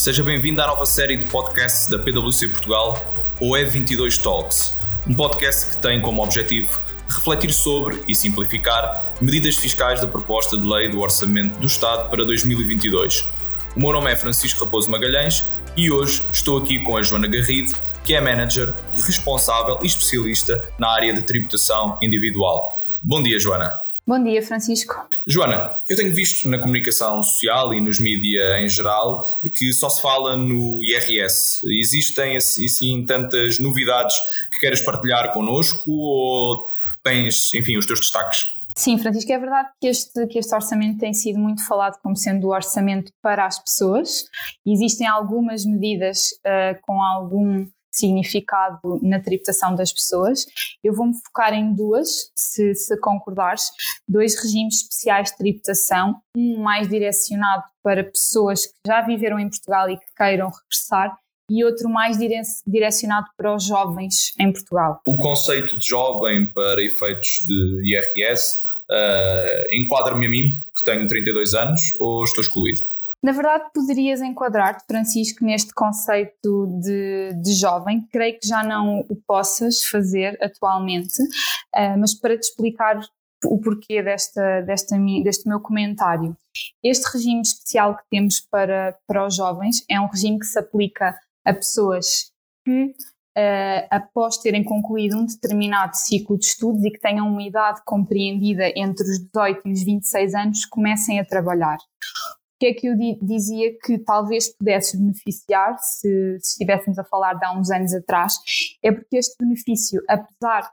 Seja bem-vindo à nova série de podcasts da PwC Portugal, o E22 Talks, um podcast que tem como objetivo refletir sobre e simplificar medidas fiscais da proposta de lei do Orçamento do Estado para 2022. O meu nome é Francisco Raposo Magalhães e hoje estou aqui com a Joana Garrido, que é manager responsável e especialista na área de tributação individual. Bom dia, Joana. Bom dia, Francisco. Joana, eu tenho visto na comunicação social e nos mídias em geral que só se fala no IRS. Existem assim tantas novidades que queiras partilhar connosco ou tens, enfim, os teus destaques? Sim, Francisco, é verdade que este, que este orçamento tem sido muito falado como sendo o orçamento para as pessoas. Existem algumas medidas uh, com algum significado na tributação das pessoas. Eu vou-me focar em duas, se, se concordares, dois regimes especiais de tributação, um mais direcionado para pessoas que já viveram em Portugal e que queiram regressar e outro mais direcionado para os jovens em Portugal. O conceito de jovem para efeitos de IRS uh, enquadra-me a mim, que tenho 32 anos, ou estou excluído? Na verdade, poderias enquadrar-te, Francisco, neste conceito de, de, jovem. Creio que já não o possas fazer atualmente, uh, mas para te explicar o porquê desta, desta, deste meu comentário. Este regime especial que temos para, para os jovens é um regime que se aplica a pessoas que, uh, após terem concluído um determinado ciclo de estudos e que tenham uma idade compreendida entre os 18 e os 26 anos, comecem a trabalhar que é que eu dizia que talvez pudesse beneficiar se, se estivéssemos a falar de há uns anos atrás, é porque este benefício, apesar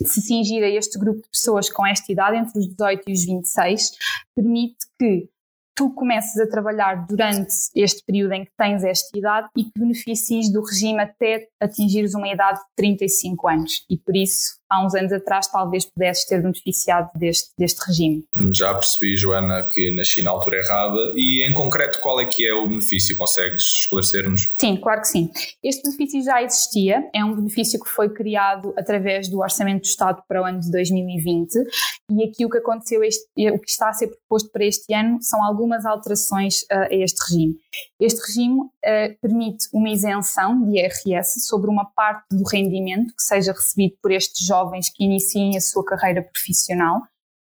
de se cingir a este grupo de pessoas com esta idade, entre os 18 e os 26, permite que tu comeces a trabalhar durante este período em que tens esta idade e que beneficies do regime até atingires uma idade de 35 anos. E por isso há uns anos atrás talvez pudesses ter beneficiado deste, deste regime. Já percebi, Joana, que nasci na altura errada e em concreto qual é que é o benefício? Consegues esclarecer-nos? Sim, claro que sim. Este benefício já existia, é um benefício que foi criado através do Orçamento do Estado para o ano de 2020 e aqui o que aconteceu, este, o que está a ser proposto para este ano são algumas alterações uh, a este regime. Este regime uh, permite uma isenção de IRS sobre uma parte do rendimento que seja recebido por estes jovens jovens que iniciem a sua carreira profissional.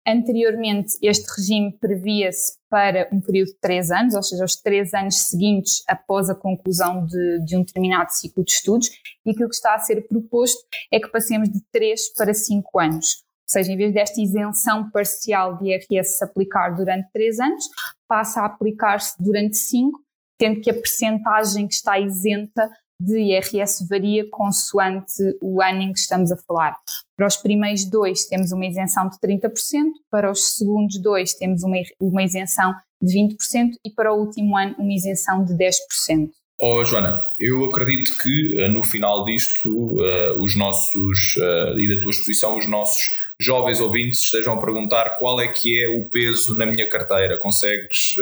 Anteriormente, este regime previa-se para um período de três anos, ou seja, os três anos seguintes após a conclusão de, de, um determinado ciclo de estudos, e aquilo que está a ser proposto é que passemos de três para cinco anos. Ou seja, em vez desta isenção parcial de IRS se aplicar durante três anos, passa a aplicar-se durante cinco, tendo que a percentagem que está isenta de IRS varia consoante o ano em que estamos a falar. Para os primeiros dois temos uma isenção de 30%, para os segundos dois temos uma, uma isenção de 20% e para o último ano uma isenção de 10%. Oh, Joana, eu acredito que uh, no final disto uh, os nossos, uh, e da tua exposição, os nossos jovens ouvintes estejam a perguntar qual é que é o peso na minha carteira. Consegues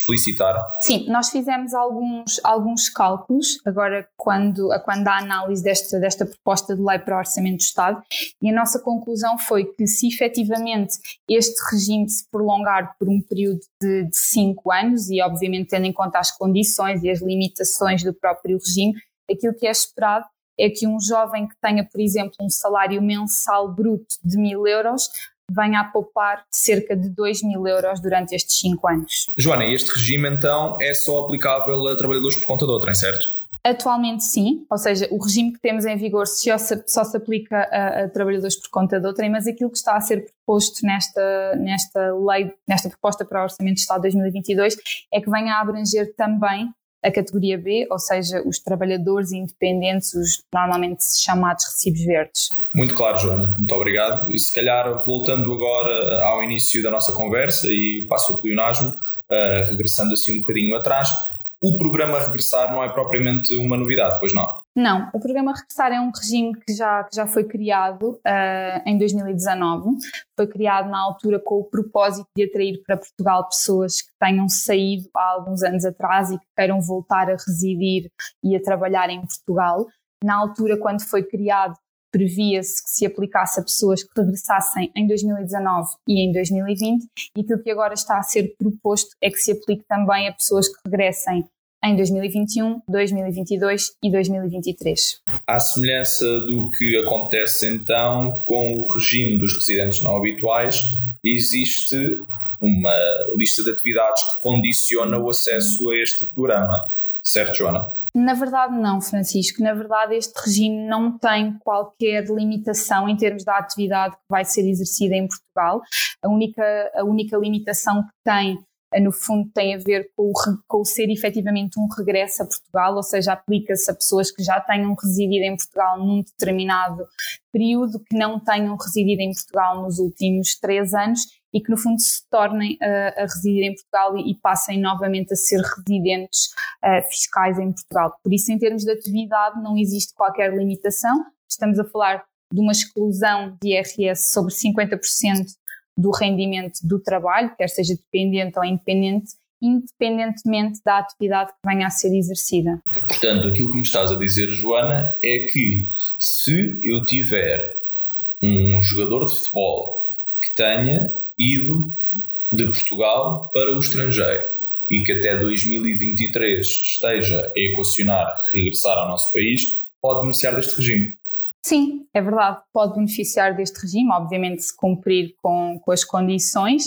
explicitar? Sim, nós fizemos alguns, alguns cálculos agora quando, quando a análise desta, desta proposta de lei para o Orçamento do Estado e a nossa conclusão foi que se efetivamente este regime se prolongar por um período de, de cinco anos e obviamente tendo em conta as condições e as limitações do próprio regime, aquilo que é esperado é que um jovem que tenha, por exemplo, um salário mensal bruto de mil euros venha a poupar cerca de 2 mil euros durante estes 5 anos. Joana, este regime então é só aplicável a trabalhadores por conta de outrem, certo? Atualmente sim, ou seja, o regime que temos em vigor só se, só se aplica a, a, trabalhadores por conta de outrem, mas aquilo que está a ser proposto nesta, nesta lei, nesta proposta para o Orçamento de Estado de 2022 é que venha a abranger também a categoria B, ou seja, os trabalhadores independentes, os normalmente chamados recibos verdes. Muito claro, Joana, muito obrigado. E se calhar, voltando agora ao início da nossa conversa e passo o pleonasmo, uh, regressando assim um bocadinho atrás, o programa Regressar não é propriamente uma novidade, pois não? Não, o programa Regressar é um regime que já, que já foi criado uh, em 2019. Foi criado na altura com o propósito de atrair para Portugal pessoas que tenham saído há alguns anos atrás e que queiram voltar a residir e a trabalhar em Portugal. Na altura, quando foi criado, previa-se que se aplicasse a pessoas que regressassem em 2019 e em 2020, e aquilo que agora está a ser proposto é que se aplique também a pessoas que regressem em 2021, 2022 e 2023. À semelhança do que acontece então com o regime dos residentes não habituais, existe uma lista de atividades que condiciona o acesso a este programa. Certo, Joana? Na verdade, não, Francisco. Na verdade, este regime não tem qualquer limitação em termos da atividade que vai ser exercida em Portugal. A única, a única limitação que tem eh, no fundo tem a ver com o, com o ser efetivamente um regresso a Portugal, ou seja, aplica-se a pessoas que já tenham residido em Portugal num determinado período, que não tenham residido em Portugal nos últimos três anos e que no fundo se tornem a, a residir em Portugal e, e, passem novamente a ser residentes uh, fiscais em Portugal. Por isso, em termos de atividade, não existe qualquer limitação. Estamos a falar de uma exclusão de IRS sobre 50% do rendimento do trabalho, quer seja dependente ou independente, independentemente da atividade que venha a ser exercida. Portanto, aquilo que me estás a dizer, Joana, é que se eu tiver um jogador de futebol que tenha ido de Portugal para o estrangeiro e que até 2023 esteja a equacionar regressar ao nosso país, pode beneficiar deste regime. Sim, é verdade, pode beneficiar deste regime, obviamente se cumprir com, com as condições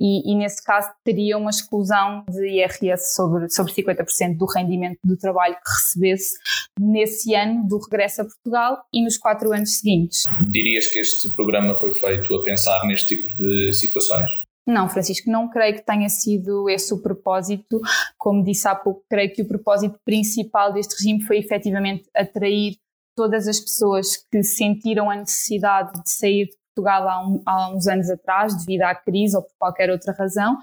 e, e, nesse caso teria uma exclusão de IRS sobre, sobre 50% do rendimento do trabalho que recebesse nesse ano do regresso a Portugal e nos quatro anos seguintes. Dirias que este programa foi feito a pensar neste tipo de situações? Não, Francisco, não creio que tenha sido esse o propósito. Como disse há pouco, creio que o propósito principal deste regime foi efetivamente atrair todas as pessoas que sentiram a necessidade de sair de Portugal há, um, há, uns anos atrás, devido à crise ou por qualquer outra razão,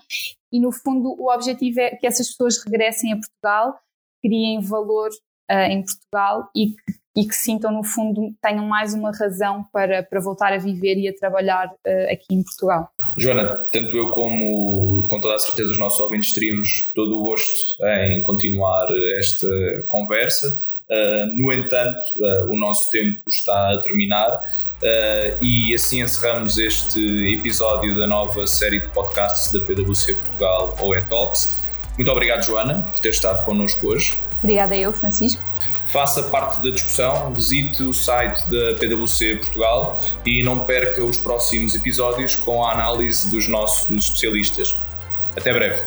e no fundo o objetivo é que essas pessoas regressem a Portugal, criem valor uh, em Portugal e que, e que, sintam no fundo, tenham mais uma razão para, para voltar a viver e a trabalhar uh, aqui em Portugal. Joana, tanto eu como com toda a certeza os nossos ouvintes teríamos todo o gosto em continuar esta conversa no entanto, uh, o nosso tempo está a terminar uh, e assim encerramos este episódio da nova série de podcasts da PwC Portugal ou E-Talks. Muito obrigado, Joana, por ter estado connosco hoje. Obrigada eu, Francisco. Faça parte da discussão, visite o site da PwC Portugal e não perca os próximos episódios com a análise dos nossos especialistas. Até breve.